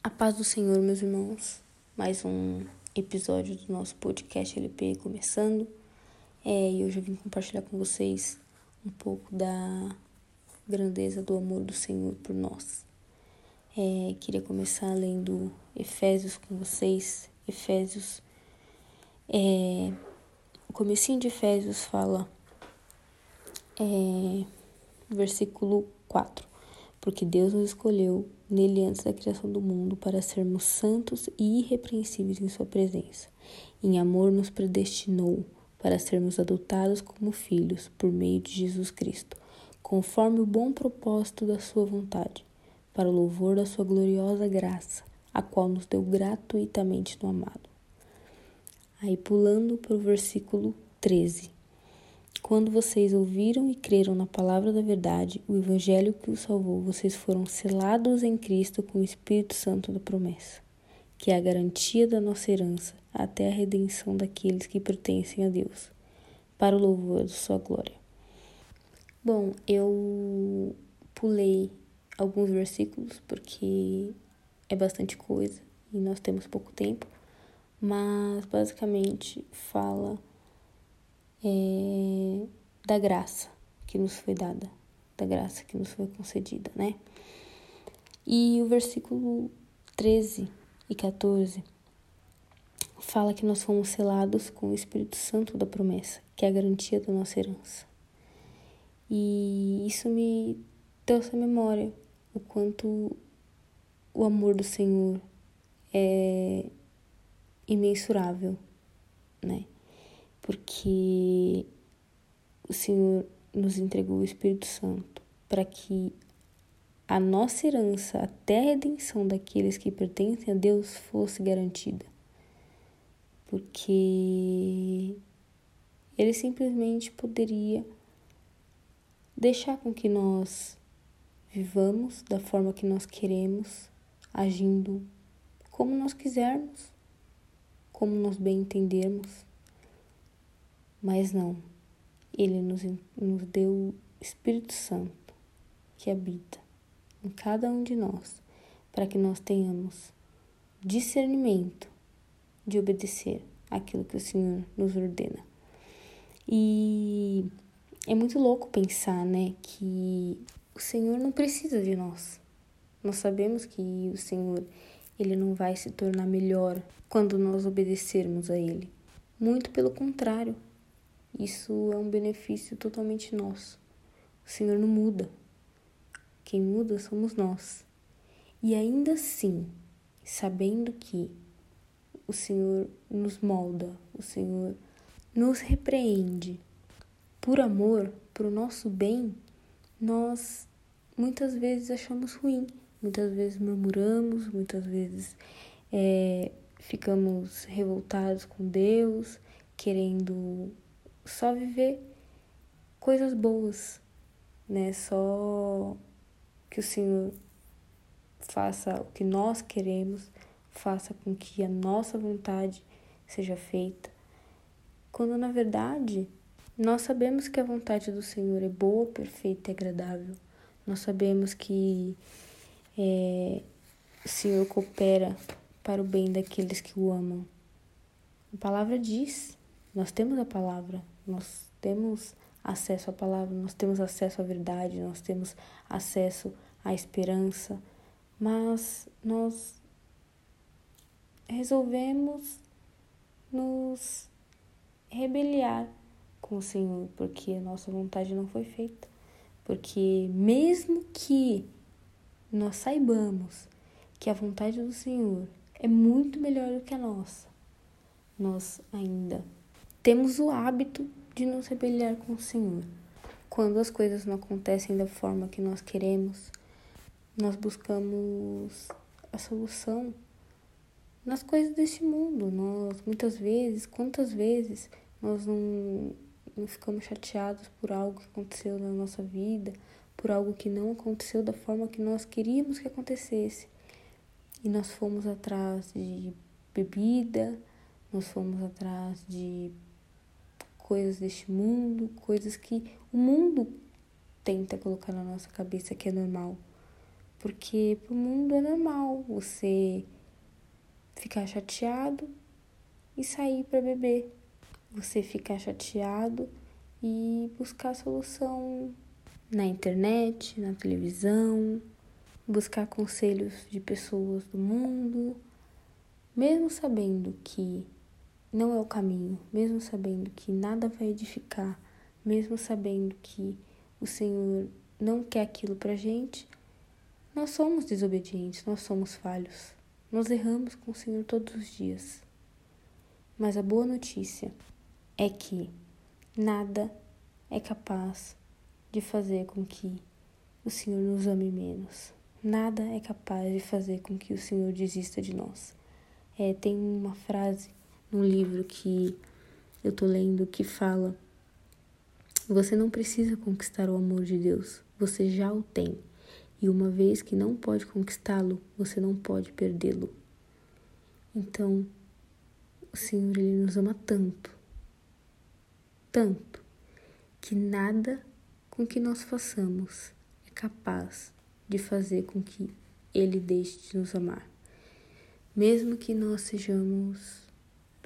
A paz do Senhor, meus irmãos. Mais um episódio do nosso podcast LP começando. É, e hoje eu vim compartilhar com vocês um pouco da grandeza do amor do Senhor por nós. É, queria começar lendo Efésios com vocês. Efésios. É, o comecinho de Efésios fala, é, versículo 4 porque Deus nos escolheu nele antes da criação do mundo para sermos santos e irrepreensíveis em Sua presença. Em amor, nos predestinou para sermos adotados como filhos por meio de Jesus Cristo, conforme o bom propósito da Sua vontade, para o louvor da Sua gloriosa graça, a qual nos deu gratuitamente no amado. Aí, pulando para o versículo 13. Quando vocês ouviram e creram na palavra da verdade, o evangelho que os salvou, vocês foram selados em Cristo com o Espírito Santo da promessa, que é a garantia da nossa herança até a redenção daqueles que pertencem a Deus, para o louvor de sua glória. Bom, eu pulei alguns versículos porque é bastante coisa e nós temos pouco tempo, mas basicamente fala é, da graça que nos foi dada, da graça que nos foi concedida, né? E o versículo 13 e 14 fala que nós fomos selados com o Espírito Santo da promessa, que é a garantia da nossa herança. E isso me trouxe à memória o quanto o amor do Senhor é imensurável, né? Porque o Senhor nos entregou o Espírito Santo para que a nossa herança até a redenção daqueles que pertencem a Deus fosse garantida. Porque ele simplesmente poderia deixar com que nós vivamos da forma que nós queremos, agindo como nós quisermos, como nós bem entendermos. Mas não, ele nos, nos deu o Espírito Santo que habita em cada um de nós, para que nós tenhamos discernimento de obedecer aquilo que o Senhor nos ordena. E é muito louco pensar, né, que o Senhor não precisa de nós. Nós sabemos que o Senhor, ele não vai se tornar melhor quando nós obedecermos a ele. Muito pelo contrário, isso é um benefício totalmente nosso. O Senhor não muda. Quem muda somos nós. E ainda assim, sabendo que o Senhor nos molda, o Senhor nos repreende por amor, por o nosso bem, nós muitas vezes achamos ruim, muitas vezes murmuramos, muitas vezes é, ficamos revoltados com Deus, querendo só viver coisas boas, né? Só que o Senhor faça o que nós queremos, faça com que a nossa vontade seja feita. Quando na verdade nós sabemos que a vontade do Senhor é boa, perfeita e agradável. Nós sabemos que é, o Senhor coopera para o bem daqueles que o amam. A palavra diz, nós temos a palavra, nós temos acesso à palavra, nós temos acesso à verdade, nós temos acesso à esperança, mas nós resolvemos nos rebeliar com o Senhor, porque a nossa vontade não foi feita. Porque mesmo que nós saibamos que a vontade do Senhor é muito melhor do que a nossa, nós ainda temos o hábito de nos rebeliar com o Senhor. Quando as coisas não acontecem da forma que nós queremos, nós buscamos a solução nas coisas deste mundo. Nós, muitas vezes, quantas vezes, nós não, não ficamos chateados por algo que aconteceu na nossa vida, por algo que não aconteceu da forma que nós queríamos que acontecesse. E nós fomos atrás de bebida, nós fomos atrás de coisas deste mundo, coisas que o mundo tenta colocar na nossa cabeça que é normal. Porque pro mundo é normal você ficar chateado e sair para beber. Você ficar chateado e buscar solução na internet, na televisão, buscar conselhos de pessoas do mundo, mesmo sabendo que não é o caminho, mesmo sabendo que nada vai edificar, mesmo sabendo que o Senhor não quer aquilo pra gente, nós somos desobedientes, nós somos falhos. Nós erramos com o Senhor todos os dias. Mas a boa notícia é que nada é capaz de fazer com que o Senhor nos ame menos. Nada é capaz de fazer com que o Senhor desista de nós. É, tem uma frase num livro que eu tô lendo que fala: Você não precisa conquistar o amor de Deus, você já o tem. E uma vez que não pode conquistá-lo, você não pode perdê-lo. Então, o Senhor ele nos ama tanto, tanto, que nada com que nós façamos é capaz de fazer com que ele deixe de nos amar. Mesmo que nós sejamos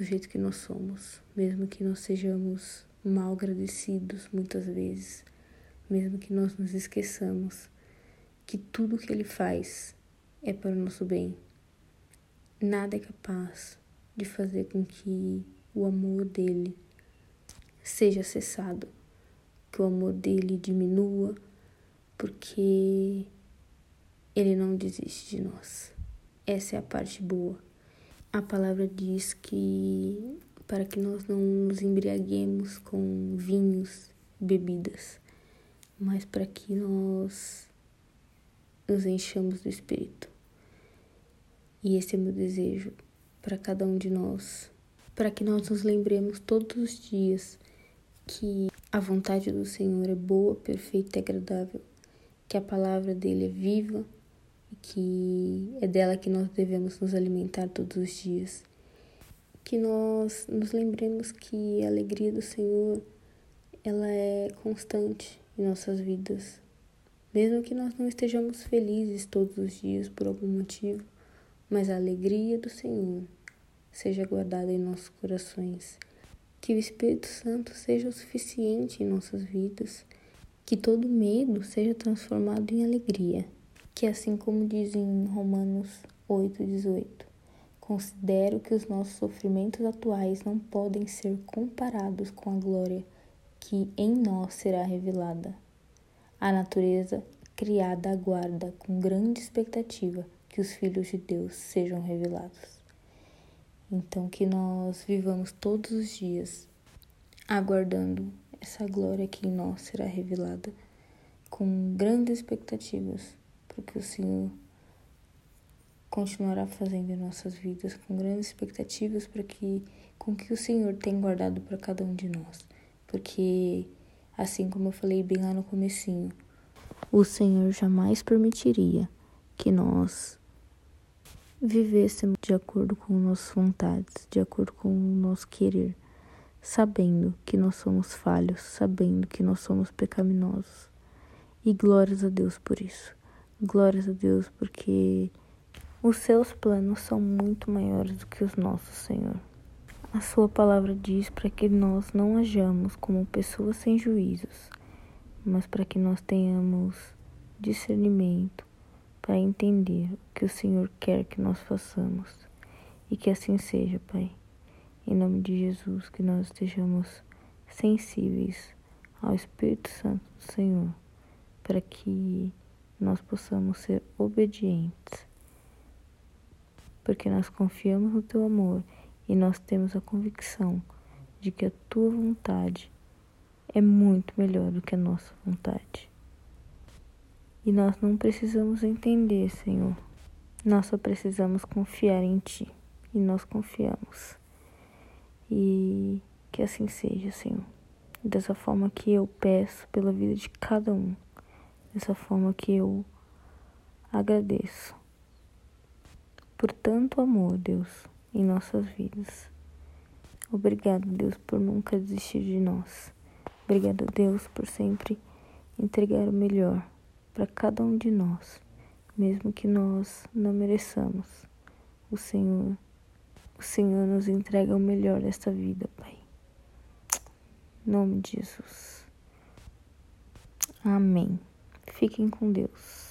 do jeito que nós somos, mesmo que nós sejamos mal agradecidos muitas vezes, mesmo que nós nos esqueçamos que tudo que ele faz é para o nosso bem. Nada é capaz de fazer com que o amor dele seja cessado, que o amor dele diminua, porque ele não desiste de nós. Essa é a parte boa. A palavra diz que para que nós não nos embriaguemos com vinhos, bebidas, mas para que nós nos enchamos do Espírito. E esse é meu desejo para cada um de nós, para que nós nos lembremos todos os dias que a vontade do Senhor é boa, perfeita e agradável, que a palavra dele é viva que é dela que nós devemos nos alimentar todos os dias. Que nós nos lembremos que a alegria do Senhor ela é constante em nossas vidas. Mesmo que nós não estejamos felizes todos os dias por algum motivo, mas a alegria do Senhor seja guardada em nossos corações. Que o Espírito Santo seja o suficiente em nossas vidas. Que todo medo seja transformado em alegria. Que assim como diz em Romanos 8,18, considero que os nossos sofrimentos atuais não podem ser comparados com a glória que em nós será revelada. A natureza criada aguarda com grande expectativa que os filhos de Deus sejam revelados. Então, que nós vivamos todos os dias aguardando essa glória que em nós será revelada com grandes expectativas, porque o Senhor continuará fazendo em nossas vidas com grandes expectativas para que com que o Senhor tem guardado para cada um de nós, porque assim como eu falei bem lá no comecinho, o Senhor jamais permitiria que nós vivêssemos de acordo com nossas vontades, de acordo com o nosso querer, sabendo que nós somos falhos, sabendo que nós somos pecaminosos. E glórias a Deus por isso. Glórias a Deus porque os seus planos são muito maiores do que os nossos, Senhor. A sua palavra diz para que nós não hajamos como pessoas sem juízos, mas para que nós tenhamos discernimento para entender o que o Senhor quer que nós façamos. E que assim seja, Pai. Em nome de Jesus, que nós estejamos sensíveis ao Espírito Santo do Senhor, para que nós possamos ser obedientes. Porque nós confiamos no Teu amor e nós temos a convicção de que a Tua vontade é muito melhor do que a nossa vontade. E nós não precisamos entender, Senhor. Nós só precisamos confiar em Ti. E nós confiamos. E que assim seja, Senhor. Dessa forma que eu peço pela vida de cada um. Dessa forma que eu agradeço por tanto amor, Deus, em nossas vidas. Obrigado, Deus, por nunca desistir de nós. Obrigado, Deus, por sempre entregar o melhor para cada um de nós. mesmo que nós não mereçamos. O Senhor, o Senhor nos entrega o melhor desta vida, Pai. Em nome de Jesus. Amém. Fiquem com Deus.